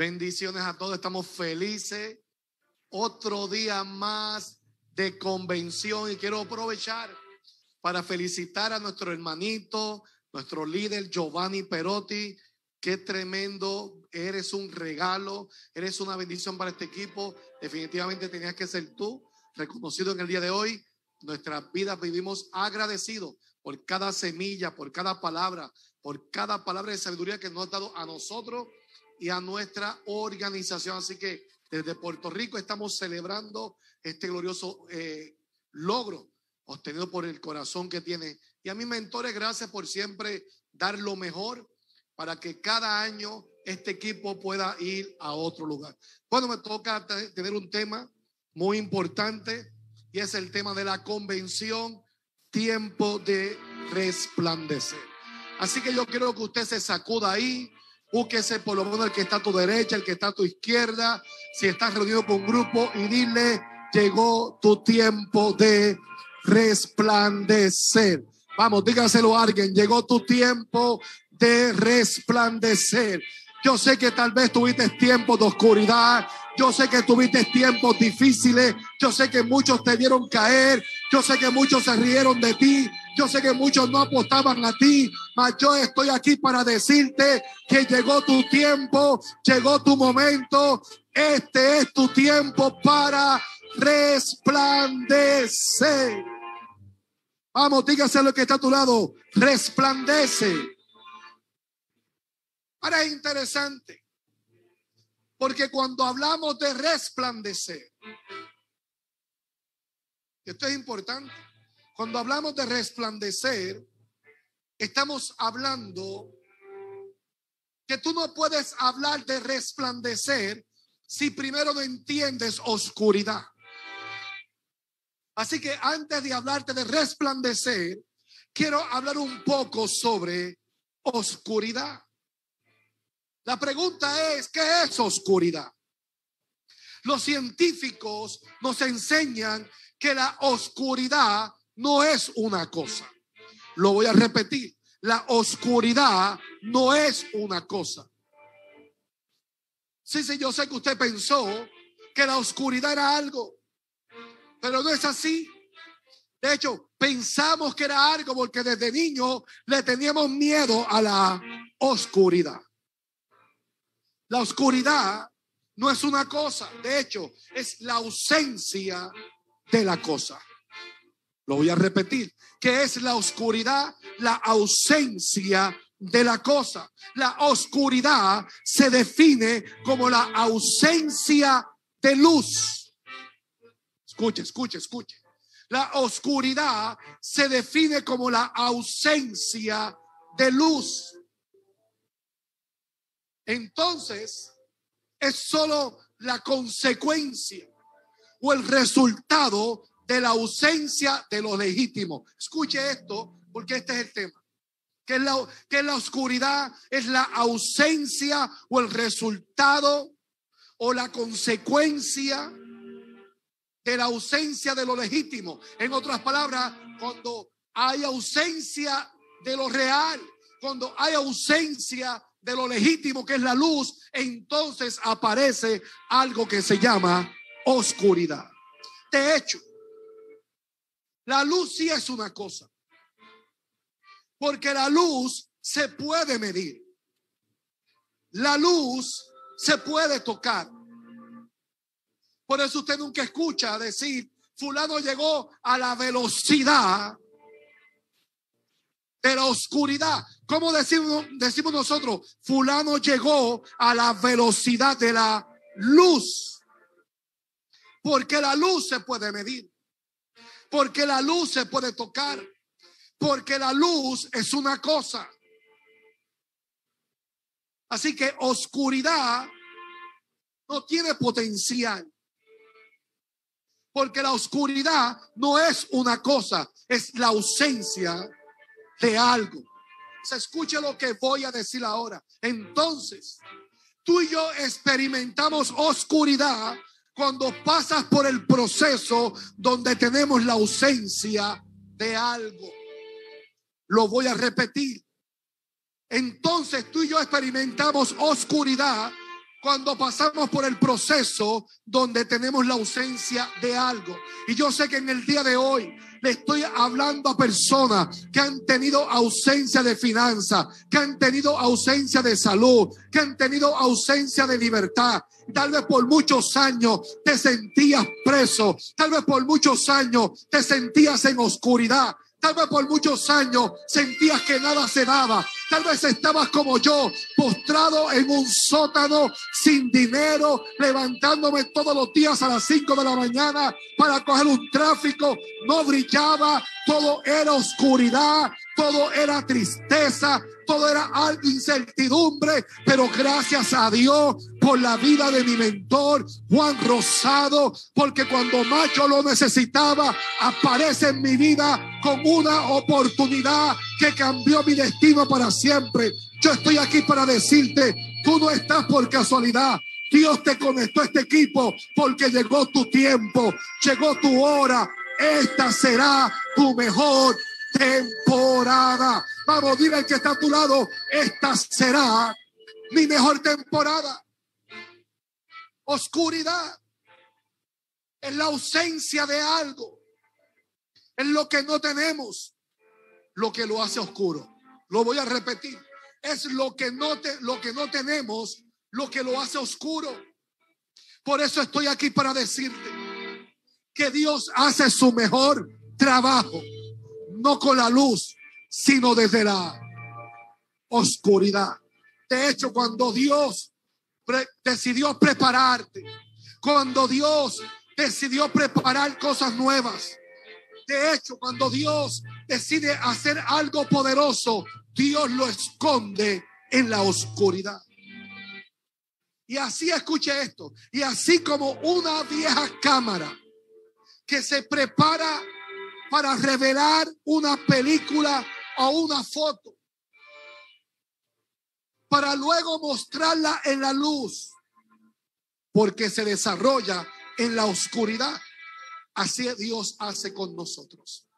Bendiciones a todos, estamos felices. Otro día más de convención y quiero aprovechar para felicitar a nuestro hermanito, nuestro líder Giovanni Perotti. Qué tremendo, eres un regalo, eres una bendición para este equipo. Definitivamente tenías que ser tú, reconocido en el día de hoy. Nuestras vidas vivimos agradecidos por cada semilla, por cada palabra, por cada palabra de sabiduría que nos ha dado a nosotros y a nuestra organización. Así que desde Puerto Rico estamos celebrando este glorioso eh, logro obtenido por el corazón que tiene. Y a mis mentores, gracias por siempre dar lo mejor para que cada año este equipo pueda ir a otro lugar. Bueno, me toca tener un tema muy importante y es el tema de la convención, tiempo de resplandecer. Así que yo quiero que usted se sacuda ahí, búsquese por lo menos el que está a tu derecha, el que está a tu izquierda, si estás reunido con un grupo y dile, llegó tu tiempo de resplandecer. Vamos, dígaselo a alguien, llegó tu tiempo de resplandecer. Yo sé que tal vez tuviste tiempos de oscuridad. Yo sé que tuviste tiempos difíciles. Yo sé que muchos te vieron caer. Yo sé que muchos se rieron de ti. Yo sé que muchos no apostaban a ti. Mas yo estoy aquí para decirte que llegó tu tiempo. Llegó tu momento. Este es tu tiempo para resplandecer. Vamos, dígase lo que está a tu lado. Resplandece. Ahora es interesante, porque cuando hablamos de resplandecer, esto es importante, cuando hablamos de resplandecer, estamos hablando que tú no puedes hablar de resplandecer si primero no entiendes oscuridad. Así que antes de hablarte de resplandecer, quiero hablar un poco sobre oscuridad. La pregunta es, ¿qué es oscuridad? Los científicos nos enseñan que la oscuridad no es una cosa. Lo voy a repetir. La oscuridad no es una cosa. Sí, sí, yo sé que usted pensó que la oscuridad era algo, pero no es así. De hecho, pensamos que era algo porque desde niño le teníamos miedo a la oscuridad. La oscuridad no es una cosa, de hecho, es la ausencia de la cosa. Lo voy a repetir. ¿Qué es la oscuridad? La ausencia de la cosa. La oscuridad se define como la ausencia de luz. Escuche, escuche, escuche. La oscuridad se define como la ausencia de luz. Entonces, es solo la consecuencia o el resultado de la ausencia de lo legítimo. Escuche esto, porque este es el tema. Que la, que la oscuridad es la ausencia o el resultado o la consecuencia de la ausencia de lo legítimo. En otras palabras, cuando hay ausencia de lo real, cuando hay ausencia de lo legítimo que es la luz, entonces aparece algo que se llama oscuridad. De hecho, la luz sí es una cosa, porque la luz se puede medir. La luz se puede tocar. Por eso usted nunca escucha decir, fulano llegó a la velocidad de la oscuridad. ¿Cómo decimos, decimos nosotros? Fulano llegó a la velocidad de la luz. Porque la luz se puede medir. Porque la luz se puede tocar. Porque la luz es una cosa. Así que oscuridad no tiene potencial. Porque la oscuridad no es una cosa, es la ausencia de algo. Se escuche lo que voy a decir ahora. Entonces, tú y yo experimentamos oscuridad cuando pasas por el proceso donde tenemos la ausencia de algo. Lo voy a repetir. Entonces tú y yo experimentamos oscuridad cuando pasamos por el proceso donde tenemos la ausencia de algo. Y yo sé que en el día de hoy le estoy hablando a personas que han tenido ausencia de finanzas, que han tenido ausencia de salud, que han tenido ausencia de libertad. Tal vez por muchos años te sentías preso, tal vez por muchos años te sentías en oscuridad, Tal vez por muchos años sentías que nada se daba. Tal vez estabas como yo, postrado en un sótano, sin dinero, levantándome todos los días a las 5 de la mañana para coger un tráfico. No brillaba, todo era oscuridad, todo era tristeza, todo era incertidumbre, pero gracias a Dios por la vida de mi mentor, Juan Rosado, porque cuando Macho lo necesitaba, aparece en mi vida con una oportunidad que cambió mi destino para siempre. Yo estoy aquí para decirte, tú no estás por casualidad. Dios te conectó a este equipo porque llegó tu tiempo, llegó tu hora. Esta será tu mejor temporada. Vamos, dile al que está a tu lado, esta será mi mejor temporada. Oscuridad es la ausencia de algo, es lo que no tenemos, lo que lo hace oscuro. Lo voy a repetir. Es lo que no te, lo que no tenemos, lo que lo hace oscuro. Por eso estoy aquí para decirte que Dios hace su mejor trabajo, no con la luz, sino desde la oscuridad. De hecho, cuando Dios decidió prepararte, cuando Dios decidió preparar cosas nuevas, de hecho, cuando Dios decide hacer algo poderoso, Dios lo esconde en la oscuridad. Y así escuche esto, y así como una vieja cámara que se prepara para revelar una película o una foto para luego mostrarla en la luz, porque se desarrolla en la oscuridad. Así Dios hace con nosotros.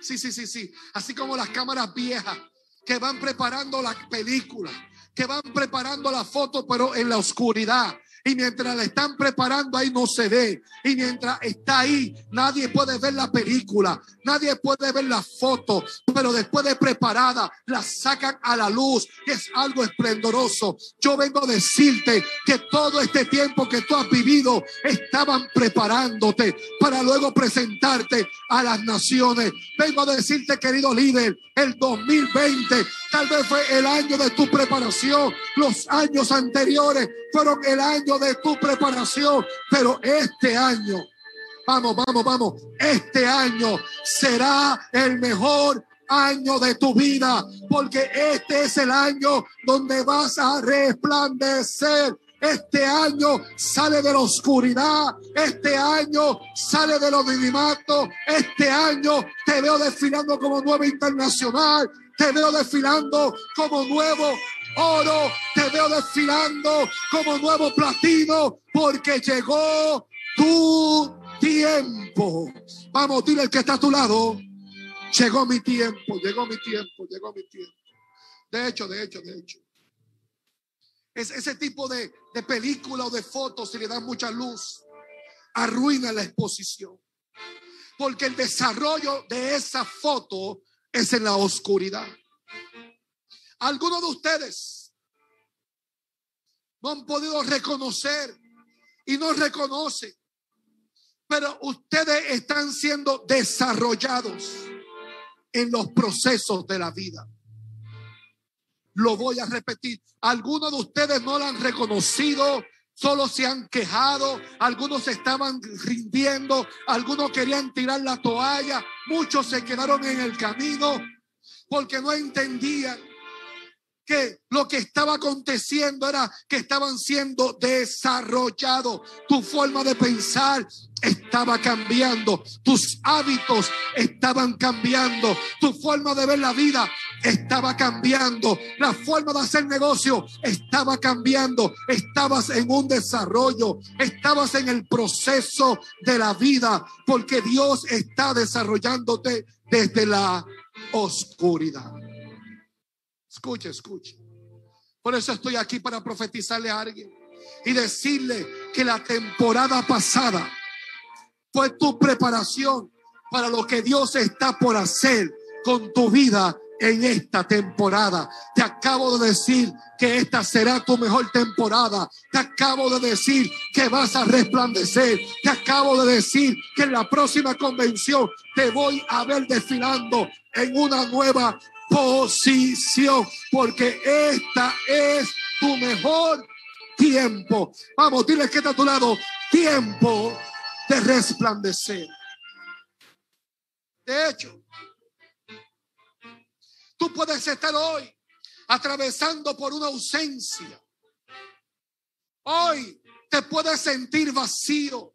Sí, sí, sí, sí. Así como las cámaras viejas que van preparando la película, que van preparando la foto, pero en la oscuridad. Y mientras la están preparando ahí no se ve. Y mientras está ahí, nadie puede ver la película, nadie puede ver la foto. Pero después de preparada, la sacan a la luz. Es algo esplendoroso. Yo vengo a decirte que todo este tiempo que tú has vivido estaban preparándote para luego presentarte a las naciones. Vengo a decirte, querido líder, el 2020 tal vez fue el año de tu preparación. Los años anteriores fueron el año de tu preparación, pero este año, vamos, vamos, vamos, este año será el mejor año de tu vida, porque este es el año donde vas a resplandecer. Este año sale de la oscuridad. Este año sale de los anonimato. Este año te veo desfilando como nuevo internacional. Te veo desfilando como nuevo oro, te veo desfilando como nuevo platino, porque llegó tu tiempo. Vamos, dile el que está a tu lado. Llegó mi tiempo, llegó mi tiempo, llegó mi tiempo. De hecho, de hecho, de hecho. Es ese tipo de, de película o de fotos, si le dan mucha luz, arruina la exposición. Porque el desarrollo de esa foto es en la oscuridad. Algunos de ustedes no han podido reconocer y no reconocen, pero ustedes están siendo desarrollados en los procesos de la vida. Lo voy a repetir. Algunos de ustedes no lo han reconocido, solo se han quejado, algunos estaban rindiendo, algunos querían tirar la toalla, muchos se quedaron en el camino porque no entendían que lo que estaba aconteciendo era que estaban siendo desarrollados. Tu forma de pensar estaba cambiando, tus hábitos estaban cambiando, tu forma de ver la vida estaba cambiando, la forma de hacer negocio estaba cambiando, estabas en un desarrollo, estabas en el proceso de la vida, porque Dios está desarrollándote desde la oscuridad. Escuche, escuche. Por eso estoy aquí para profetizarle a alguien. y decirle que la temporada pasada fue tu preparación para lo que Dios está por hacer con tu vida en esta temporada. Te acabo de decir que esta será tu mejor temporada. Te acabo de decir que vas a resplandecer. Te acabo de decir que en la próxima convención te voy a ver desfilando en una nueva posición, porque esta es tu mejor tiempo. Vamos, dile que está a tu lado. Tiempo de resplandecer. De hecho, tú puedes estar hoy atravesando por una ausencia. Hoy te puedes sentir vacío.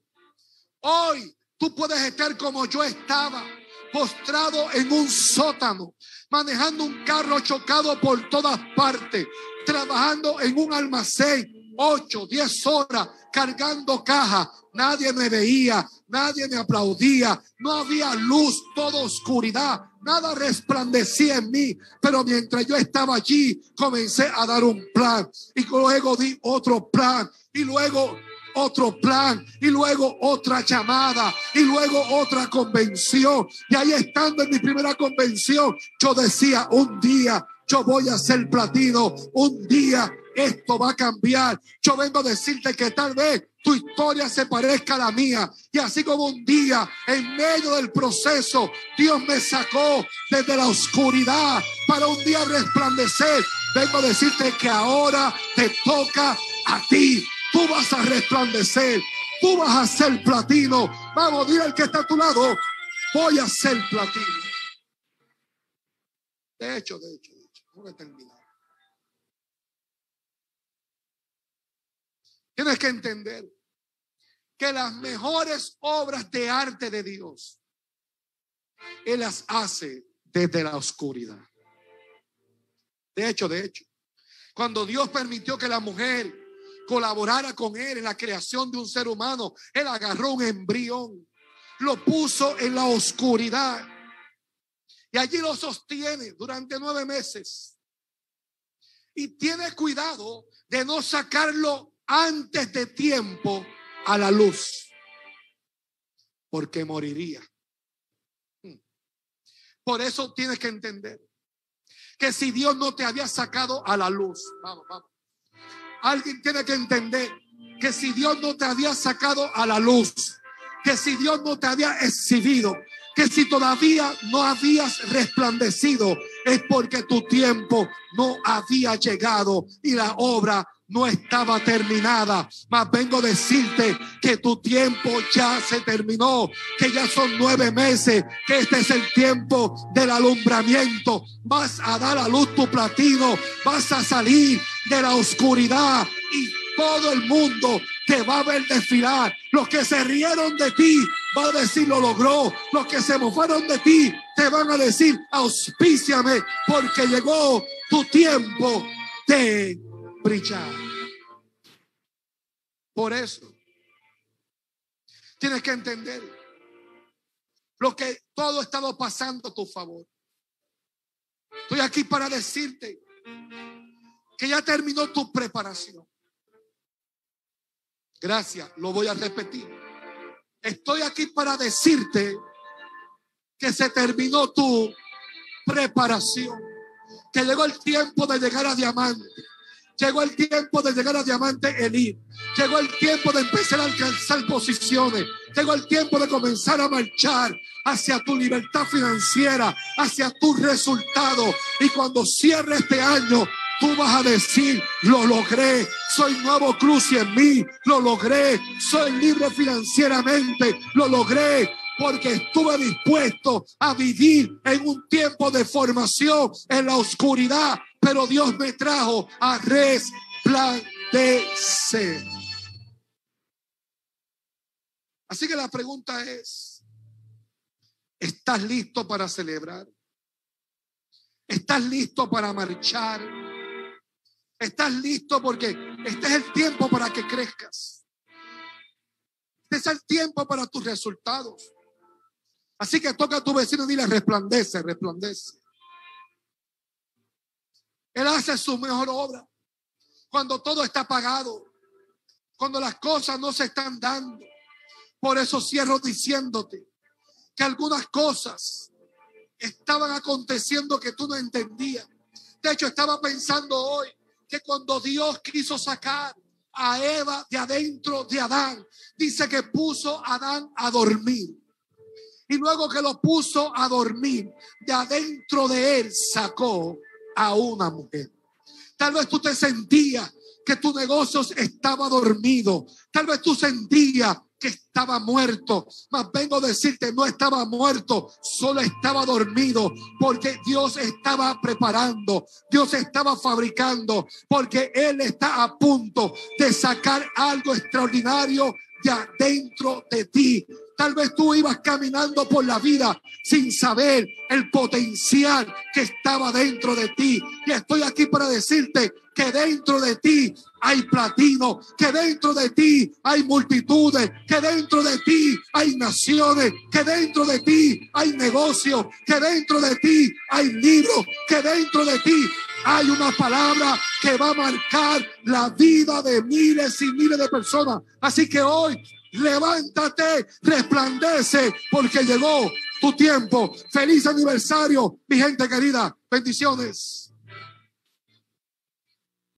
Hoy tú puedes estar como yo estaba, postrado en un sótano, manejando un carro chocado por todas partes, trabajando en un almacén, ocho, diez horas cargando caja. Nadie me veía, nadie me aplaudía, no había luz, toda oscuridad, nada resplandecía en mí. Pero mientras yo estaba allí, comencé a dar un plan y luego di otro plan y luego otro plan y luego otra llamada y luego otra convención. Y ahí estando en mi primera convención, yo decía, un día yo voy a ser platino, un día esto va a cambiar. Yo vengo a decirte que tal vez tu historia se parezca a la mía. Y así como un día, en medio del proceso, Dios me sacó desde la oscuridad para un día resplandecer. Vengo a decirte que ahora te toca a ti. Tú vas a resplandecer. Tú vas a ser platino. Vamos, dile al que está a tu lado. Voy a ser platino. De hecho, de hecho, de hecho. Terminar. Tienes que entender que las mejores obras de arte de Dios, Él las hace desde la oscuridad. De hecho, de hecho, cuando Dios permitió que la mujer colaborara con Él en la creación de un ser humano, Él agarró un embrión, lo puso en la oscuridad y allí lo sostiene durante nueve meses. Y tiene cuidado de no sacarlo antes de tiempo a la luz, porque moriría. Por eso tienes que entender que si Dios no te había sacado a la luz, vamos, vamos. Alguien tiene que entender que si Dios no te había sacado a la luz, que si Dios no te había exhibido, que si todavía no habías resplandecido, es porque tu tiempo no había llegado y la obra no estaba terminada. Mas vengo a decirte que tu tiempo ya se terminó, que ya son nueve meses, que este es el tiempo del alumbramiento. Vas a dar a luz tu platino, vas a salir de la oscuridad y todo el mundo te va a ver desfilar. Los que se rieron de ti van a decir lo logró. Los que se mofaron de ti te van a decir auspíciame porque llegó tu tiempo de brillar. Por eso, tienes que entender lo que todo ha estado pasando a tu favor. Estoy aquí para decirte que ya terminó tu preparación. Gracias, lo voy a repetir. Estoy aquí para decirte que se terminó tu preparación, que llegó el tiempo de llegar a diamante Llegó el tiempo de llegar a Diamante Elite. Llegó el tiempo de empezar a alcanzar posiciones. Llegó el tiempo de comenzar a marchar hacia tu libertad financiera, hacia tu resultado. Y cuando cierre este año, tú vas a decir, lo logré, soy nuevo cruz en mí, lo logré, soy libre financieramente, lo logré, porque estuve dispuesto a vivir en un tiempo de formación en la oscuridad, pero Dios me trajo a resplandecer. Así que la pregunta es, ¿estás listo para celebrar? ¿Estás listo para marchar? ¿Estás listo porque este es el tiempo para que crezcas? Este es el tiempo para tus resultados. Así que toca a tu vecino y dile, resplandece, resplandece. Él hace su mejor obra cuando todo está apagado. cuando las cosas no se están dando. Por eso cierro diciéndote que algunas cosas estaban aconteciendo que tú no entendías. De hecho, estaba pensando hoy que cuando Dios quiso sacar a Eva de adentro de Adán, dice que puso a Adán a dormir. Y luego que lo puso a dormir, de adentro de él sacó a una mujer. Tal vez tú te sentías que tu negocio estaba dormido. Tal vez tú sentías que estaba muerto. Mas vengo a decirte, no estaba muerto, solo estaba dormido, porque Dios estaba preparando, Dios estaba fabricando, porque Él está a punto de sacar algo extraordinario de adentro de ti. Tal vez tú ibas caminando por la vida sin saber el potencial que estaba dentro de ti. Y estoy aquí para decirte que dentro de ti hay platino, que dentro de ti hay multitudes, que dentro de ti hay naciones, que dentro de ti hay negocios, que dentro de ti hay libros, que dentro de ti hay una palabra que va a marcar la vida de miles y miles de personas. Así que hoy levántate, resplandece, porque llegó tu tiempo. Feliz aniversario, mi gente querida. Bendiciones.